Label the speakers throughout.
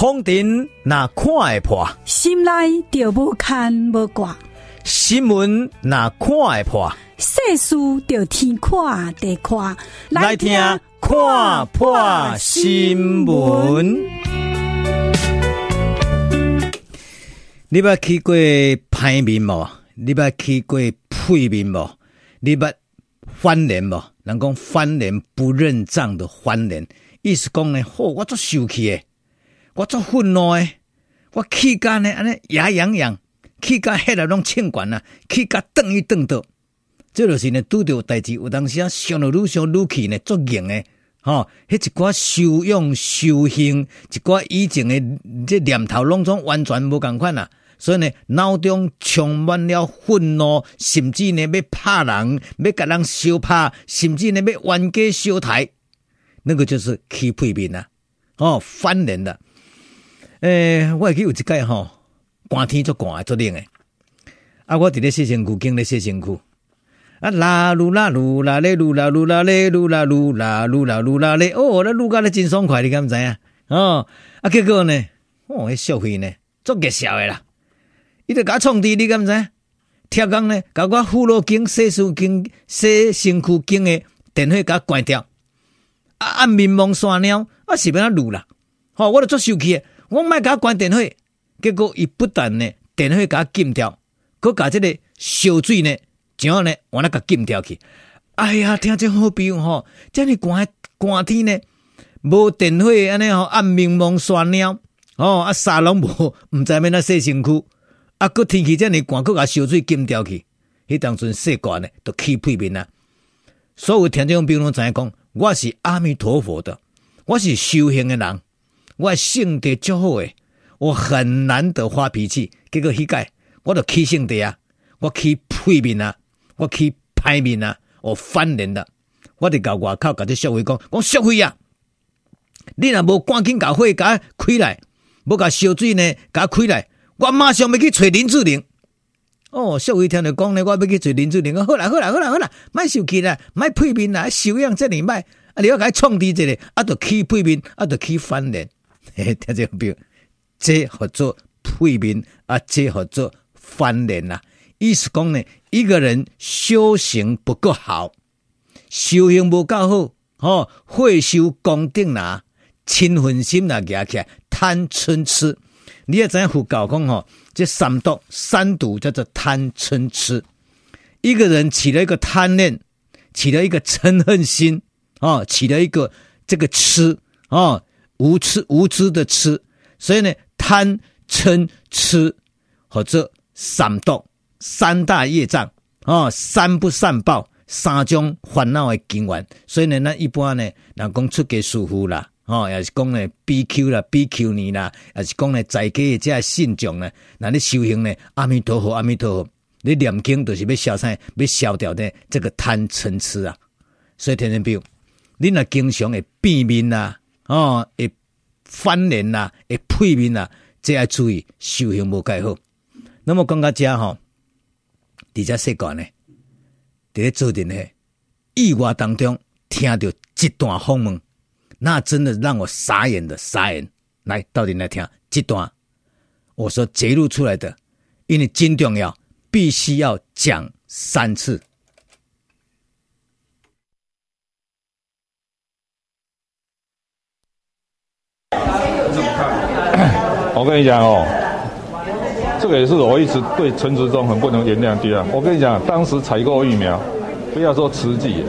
Speaker 1: 风尘那看会破，
Speaker 2: 心内就无牵无挂；
Speaker 1: 新闻那看会破，
Speaker 2: 世事就天看地看。
Speaker 1: 来听看破新闻。你捌去过歹面无？你捌去过屁面无？你捌翻脸无？人讲翻脸不认账的翻脸，意思讲呢，吼、哦，我足受气诶。我做愤怒诶，我气甲呢，安尼牙痒痒，气干迄个拢呛管呐，气甲瞪一瞪到，这就是呢，拄着代志有当时啊，想了愈想愈气呢，足硬诶，吼，迄一寡修养修行，一寡以前诶这念头拢总完全无共款呐，所以呢，脑中充满了愤怒，甚至呢要拍人，要甲人相拍，甚至呢要冤家相抬，那个就是起屁面呐，哦，翻脸的。诶、欸，我会记有一届吼，寒天足寒，足冷诶。啊，我伫咧洗身躯，经咧洗身躯。啊，啦噜啦噜啦咧噜啦噜啦咧噜啦噜啦噜啦噜啦咧，哦，那噜甲咧真爽快，你敢知影？哦，啊，结果呢，哦，迄社会呢，足热笑诶啦。伊着甲我创治，你敢知？铁工呢，甲我妇罗经、洗漱经、洗身躯经诶电火甲我关掉。啊，暗面蒙山鸟，啊，是变啊噜啦。吼，我着足受气诶。我莫甲关电火，结果伊不但呢电火甲禁掉，搁甲这个烧水呢，怎样呢？我那甲禁掉去。哎呀，听这好比吼，这么寒寒天呢，无电火安尼吼，暗暝蒙山鸟哦，啊沙拢无，毋知要哪洗身躯，啊，搁天气这么寒，搁甲烧水禁掉去，迄当阵洗干呢，都起屁面啊！所有听众朋友知影讲，我是阿弥陀佛的，我是修行的人。我性格足好诶，我很难得发脾气。结果迄届我就起性格啊，我起屁面啊，我起歹面啊，我翻脸了。我伫甲外口甲这社会讲，讲社会啊，你若无赶紧甲火甲开来，无甲烧水呢，甲开来，我马上要去找林志玲。哦，社会听着讲呢，我要去找林志玲。好啦，好啦，好啦，好啦，莫生气啦，莫屁面啦，修养这里歹。啊，你要甲伊创治一个，啊，着起屁面，啊，着起翻脸。嘿，听这表，这合作屁面啊，这合作翻脸呐。意思讲呢，一个人修行不够好，修行不够好，哦，会修功德啦，嗔恨心啦，起来贪嗔痴。你也知影佛教讲吼，这三毒三毒叫做贪嗔痴。一个人起了一个贪念，起了一个嗔恨心，哦，起了一个这个痴，哦。无知无知的痴，所以呢，贪嗔痴或者三毒三大业障哦，三不善报三种烦恼的根源。所以呢，那一般呢，人讲出家师父啦，哦，也是讲呢比丘啦、比丘尼啦，也是讲呢在家的这信众呢，那你修行呢，阿弥陀佛，阿弥陀佛，你念经都是要消灾，要消掉呢这个贪嗔痴啊。所以天天比如，你那经常会变面啊。哦，会翻脸呐，会配面呐，这要注意修行无盖好。那么讲到这吼，伫遮说过呢，伫咧做阵呢意外当中听到一段风闻，那真的让我傻眼的傻眼。来，到底来听这段，我说揭露出来的，因为真重要，必须要讲三次。
Speaker 3: 我跟你讲哦，这个也是我一直对陈时中很不能原谅的啊！我跟你讲，当时采购疫苗，不要说慈济，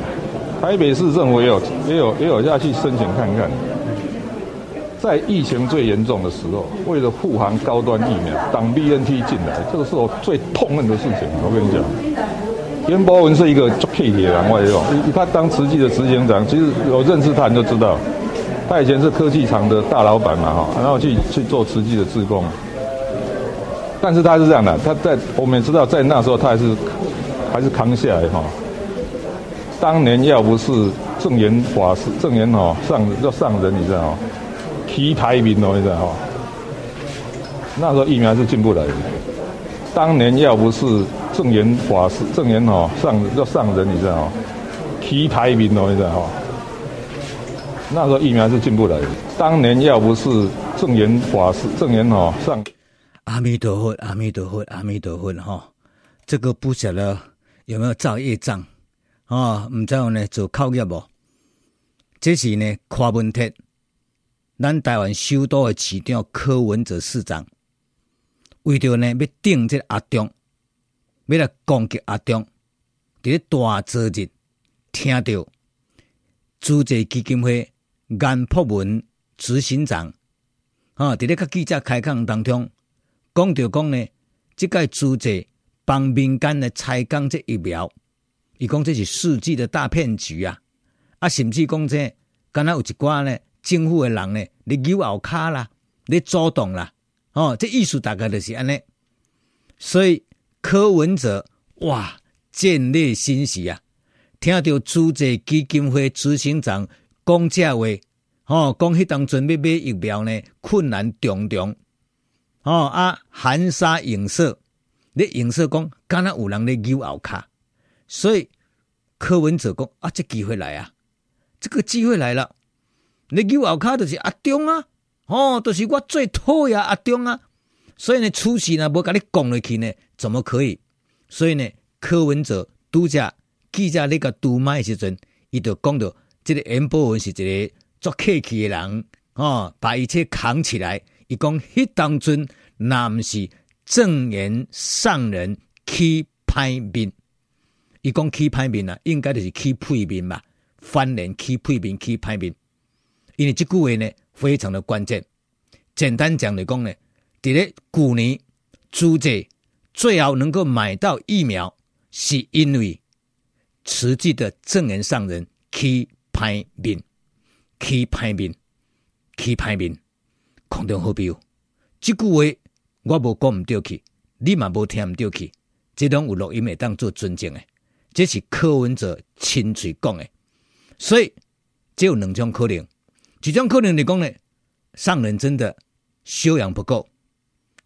Speaker 3: 台北市政府也有也有也有下去申请看看。在疫情最严重的时候，为了护航高端疫苗，挡 BNT 进来，这个是我最痛恨的事情。我跟你讲，颜博文是一个做 K 铁人，我也有，他当慈济的执行长，其实我认识他，你就知道。他以前是科技厂的大老板嘛，哈，然后去去做慈济的志工。但是他是这样的，他在我们也知道，在那时候他还是还是扛下来哈。当年要不是证言法师，证严哈上要上人，你知道吗？提台名哦，你知道哦？那时候疫苗是进不来的。当年要不是证言法师，证严哈上要上人，你知道吗？提台名哦，你知道哦？那时候疫苗是进不来的。当年要不是证严法师，证严哦上。
Speaker 1: 阿弥陀佛，阿弥陀佛，阿弥陀佛哈！这个不晓得有没有造业障啊？唔知道呢做靠业不？这是呢柯文哲，咱台湾首都的市长柯文哲市长，为着呢要顶这个阿中，要来攻击阿中，伫大节日听到主席基金会颜博文执行长啊，伫咧甲记者开讲当中。讲着讲呢，即个租者帮民间来采购这疫苗，伊讲这是世纪的大骗局啊！啊，甚至讲这，敢若有一寡呢，政府的人呢，你扭后卡啦，你主动啦，哦，这意思大概就是安尼。所以柯文哲哇，见猎心喜啊，听到租者基金会执行长讲这话，哦，讲迄当阵要买疫苗呢，困难重重。哦啊，含沙影射，你影射讲，敢若有人咧扭后卡，所以柯文哲讲啊，这机会来啊，这个机会来了，你扭后卡就是阿中啊，哦，就是我最讨厌阿中啊，所以呢，出事呢，无甲你讲落去呢，怎么可以？所以呢，柯文哲拄则记者那个杜麦时阵，伊就讲到，这个颜博文是一个做客气的人，哦，把一切扛起来。伊讲，迄当阵那毋是证严上人去歹面，伊讲去歹面啊，应该就是起屁面嘛，翻脸起屁面去歹面。因为这句话呢，非常的关键。简单讲来讲呢，伫咧旧年，朱者最后能够买到疫苗，是因为慈济的证严上人去歹面，起歹面，起歹面。空中好标，这句话我无讲唔对去，你嘛无听唔对去，这种有录音会当做尊敬诶，这是柯文哲亲嘴讲诶，所以只有两种可能，一种可能你讲呢，上人真的修养不够，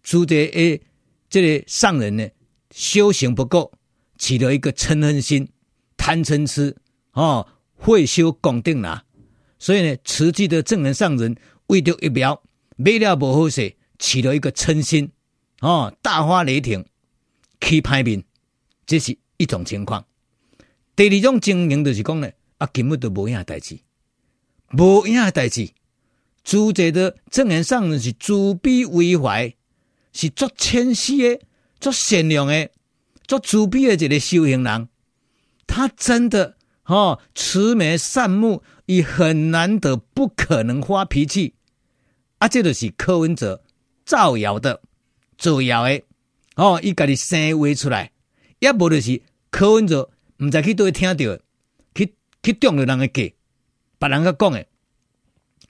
Speaker 1: 主者诶，这个上人呢修行不够，起了一个嗔恨心、贪嗔痴哦，会修功定啦，所以呢，慈济的证人上人为着一秒。买了不好势，起了一个嗔心，哦，大发雷霆，起歹面，这是一种情况。第二种情形就是讲呢，啊，根本都无影代志，无影代志。主者的证人上人是慈悲为怀，是足谦虚的、足善良的、足慈悲的一个修行人。他真的哦，慈眉善目，也很难得，不可能发脾气。啊，这就是柯文哲造谣的，造谣的哦，伊家己生话出来，也无就是柯文哲毋知去倒位听到，去去中了人的计，别人个讲的，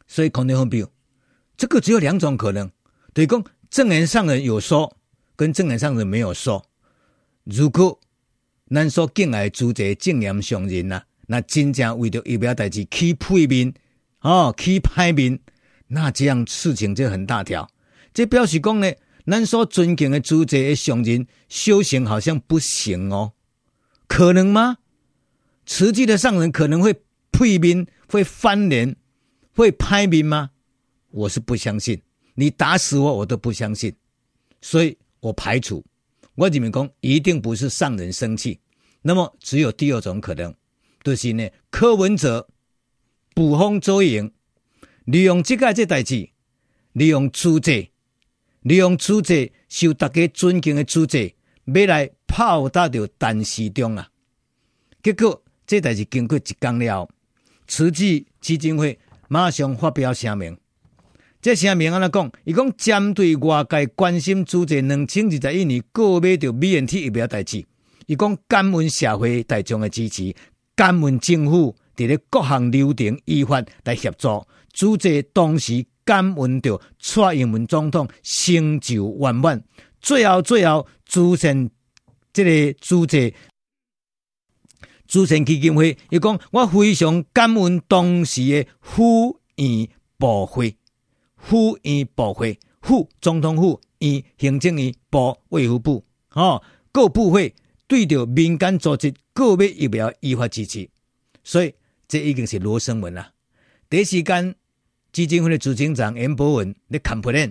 Speaker 1: 所以空中分标，这个只有两种可能，对讲证严上人有说，跟证严上人没有说。如果咱所敬爱主者证严上人呐，那真正为着疫苗代志起屁面，哦，起歹面。那这样事情就很大条，这表示讲呢，咱所尊敬的主者的上人修行好像不行哦，可能吗？慈济的上人可能会屁面，会翻脸，会拍面吗？我是不相信，你打死我我都不相信，所以我排除。我认为讲一定不是上人生气，那么只有第二种可能，就是呢，柯文哲捕风捉影。利用这个这代志，利用主者，利用主者受大家尊敬的主者，要来炮打到陈时中啊！结果这代志经过一讲了，慈济基金会马上发表声明。这声明安怎讲？伊讲针对外界关心主者两千二十一年购买到 BNT 疫苗代志，伊讲感恩社会大众的支持，感恩政府伫咧各项流程依法来协助。主席当时感恩着蔡英文总统成就圆满，最后最后，主席这个主席主席基金会伊讲，我非常感恩当时的府院部会、府院部会、副总统府院行政院部卫福部哦，各部会对着民间组织个别疫苗依法支持，所以这已经是罗生门了。第一时间。基金会的执行长严博文咧 complain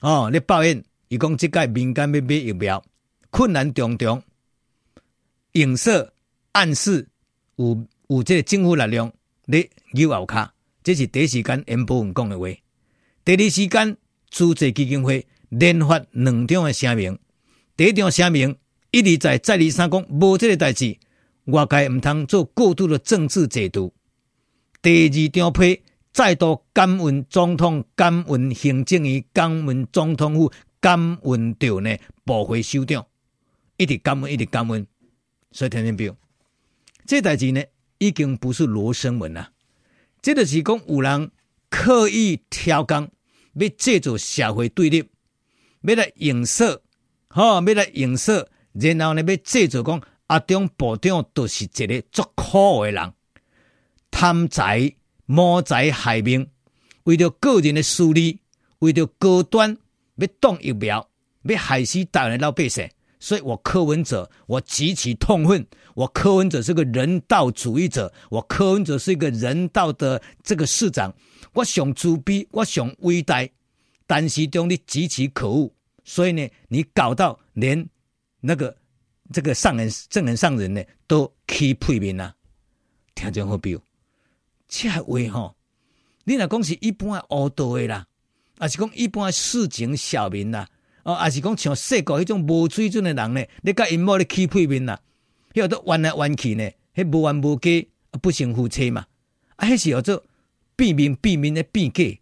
Speaker 1: 哦，咧抱怨，伊讲即届民间要买疫苗困难重重，影射暗示有有这个政府力量咧诱后卡，这是第一时间严博文讲的话。第二时间，主责基金会连发两张的声明，第一张声明一直在再二三讲无这个代志，外界毋通做过度的政治解读。第二张批再度感恩总统，感恩行政院，感恩总统府，感恩到呢部会首长，一直感恩，一直感恩。所以听听表，这代志呢已经不是罗生门了，这就是讲有人刻意挑工。要借助社会对立，要来影射，哈，要来影射，然后呢，要借助讲阿中部长都是一个足可恶的人，贪财、谋财害命，为着个人的私利，为着高端要动疫苗，要害死大人老百姓，所以我柯文哲，我极其痛恨，我柯文哲是个人道主义者，我柯文哲是一个人道的这个市长。我想自卑，我想伟大，但是中你极其可恶，所以呢，你搞到连那个这个上人、正人上人呢都起配面啊，听众好比，这话吼，你若讲是一般恶道的啦，还是讲一般市井小民啦，哦，还是讲像世国迄种无水准的人呢，你甲因某咧起配面啦，迄都弯来弯去呢，迄无缘无故不成夫妻嘛，啊，迄是叫做。避免避免的避给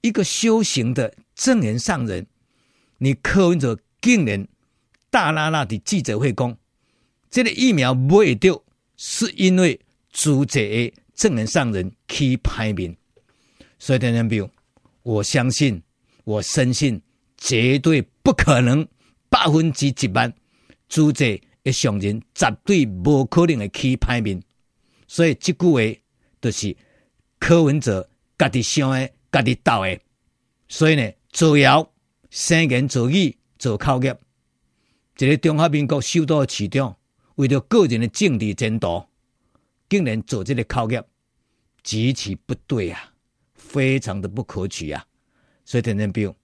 Speaker 1: 一个修行的正人上人，你柯文哲竟然大拉拉的记者会讲，这个疫苗不会丢，是因为主者的正人上人去排名，所以听众朋友，我相信，我深信，绝对不可能百分之一万主席的上人绝对不可能的去排名，所以这句话就是。柯文哲家己想的，家己斗的，所以呢，造谣、生言、造语、做口业，一个中华民国首都的市长，为了个人的政治前途，竟然做这个口业，极其不对啊，非常的不可取啊！所以田中彪，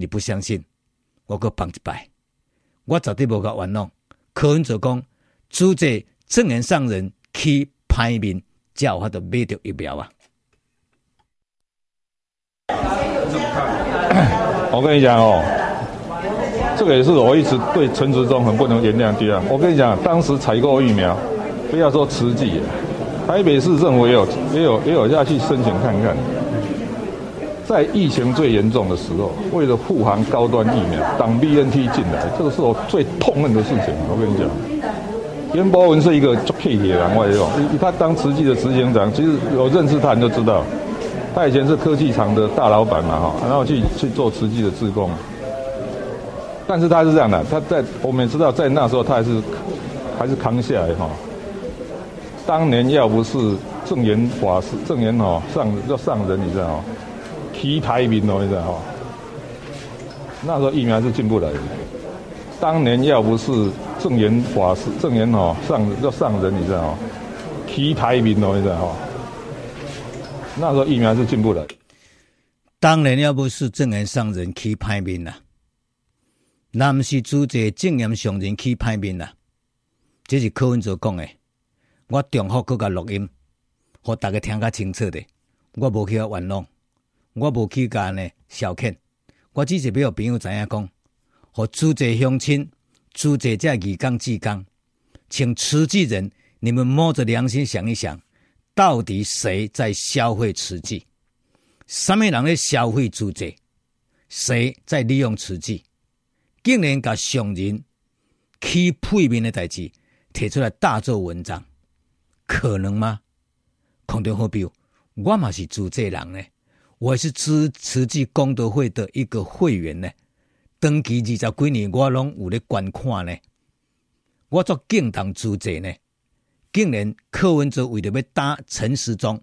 Speaker 1: 你不相信，我搁绑一摆，我绝对无甲玩弄。柯文哲讲，主责正言上人去排面，才有法度买到疫苗啊！
Speaker 3: 我跟你讲哦，这个也是我一直对陈时中很不能原谅的啊！我跟你讲，当时采购疫苗，不要说慈济，台北市政府也有也有也有下去申请看看，在疫情最严重的时候，为了护航高端疫苗，挡 BNT 进来，这个是我最痛恨的事情。我跟你讲，颜博文是一个做铁铁人，我也有，他当慈济的执行长，其实我认识他你就知道。他以前是科技厂的大老板嘛，哈，然后去去做慈济的志工。但是他是这样的，他在我们也知道，在那时候他还是还是扛下来哈。当年要不是证严法师、证严哈上要上人，你知道吗？提排名哦，你知道哈。那时候疫苗是进不来的。当年要不是证严法师、证严哈上要上人，你知道吗？提排名哦，你知道哈。那时候疫苗是进不来，
Speaker 1: 当年要不是正言上人去歹面啦，那不是主责正言上人去歹面啦，这是柯文哲讲的。我重复搁甲录音，互大家听较清楚的。我无去啊，玩弄，我无去甲呢消遣，我只是要朋友知影讲，互主责乡亲、主责这义工志工，请慈济人，你们摸着良心想一想。到底谁在消费慈济？什么人在消费主责？谁在利用慈济？竟然把上人起配面的代志提出来大做文章，可能吗？空中好比我嘛是主责人呢，我是支慈济功德会的一个会员呢，登记二十几年，我拢有咧观看呢，我做敬堂主责呢。竟然柯文哲为了要打陈时中，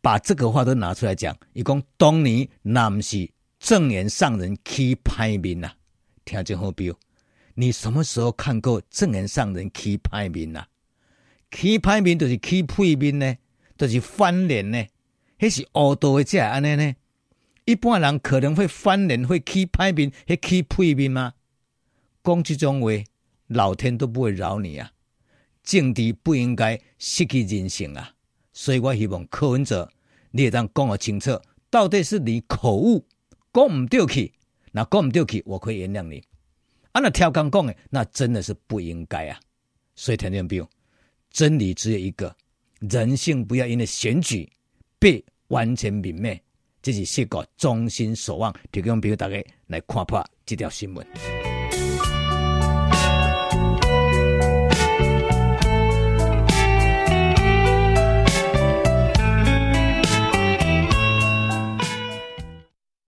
Speaker 1: 把这个话都拿出来讲。伊讲当年那不是正言上人去派面呐，听真好比。你什么时候看过正言上人去派面呐？去派面就是去配面呢，就是翻脸呢。迄是恶道的，才会安尼呢？一般人可能会翻脸，会起歹面，会起屁面吗？讲这种话，老天都不会饶你啊！政治不应该失去人性啊！所以我希望柯文哲，你也当讲个清楚，到底是你口误讲唔对去，那讲唔对去，我可以原谅你。啊，那跳刚讲的，那真的是不应该啊！所以听众朋友，真理只有一个，人性不要因为选举被完全泯灭。这是四个衷心所望，提供俾大家来看破这条新闻。